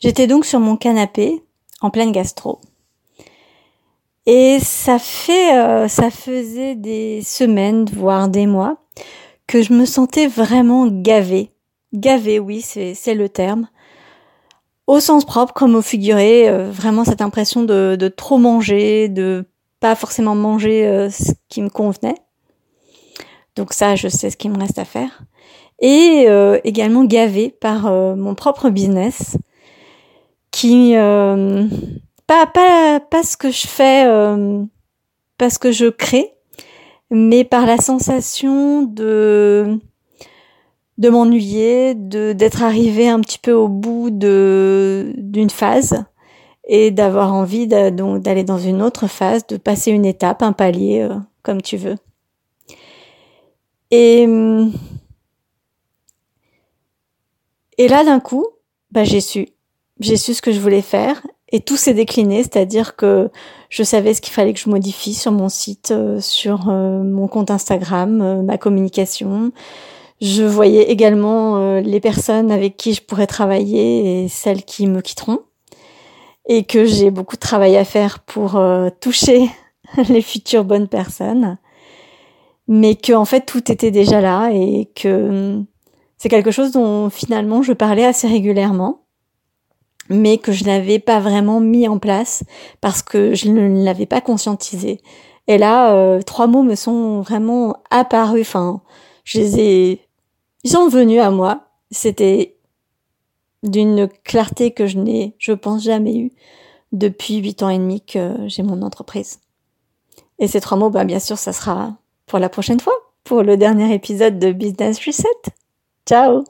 J'étais donc sur mon canapé, en pleine gastro. Et euh, ça faisait des semaines, voire des mois, que je me sentais vraiment gavée. Gavée, oui, c'est le terme. Au sens propre comme au figuré, euh, vraiment cette impression de, de, trop manger, de pas forcément manger euh, ce qui me convenait. Donc ça, je sais ce qu'il me reste à faire. Et également gavée par mon propre business qui pas pas pas ce que je fais euh, pas ce que je crée mais par la sensation de de m'ennuyer de d'être arrivé un petit peu au bout de d'une phase et d'avoir envie d'aller dans une autre phase de passer une étape un palier euh, comme tu veux. Et et là d'un coup bah j'ai su j'ai su ce que je voulais faire et tout s'est décliné, c'est-à-dire que je savais ce qu'il fallait que je modifie sur mon site, euh, sur euh, mon compte Instagram, euh, ma communication. Je voyais également les personnes avec qui je pourrais travailler et celles qui me quitteront. Et que j'ai beaucoup de travail à faire pour toucher les futures bonnes personnes. Mais que en fait tout était déjà là et que hum, c'est quelque chose dont finalement je parlais assez régulièrement mais que je n'avais pas vraiment mis en place parce que je ne l'avais pas conscientisé. Et là, euh, trois mots me sont vraiment apparus. Enfin, je les ai, ils sont venus à moi. C'était d'une clarté que je n'ai, je pense, jamais eu depuis huit ans et demi que j'ai mon entreprise. Et ces trois mots, bah, bien sûr, ça sera pour la prochaine fois, pour le dernier épisode de Business Reset. Ciao!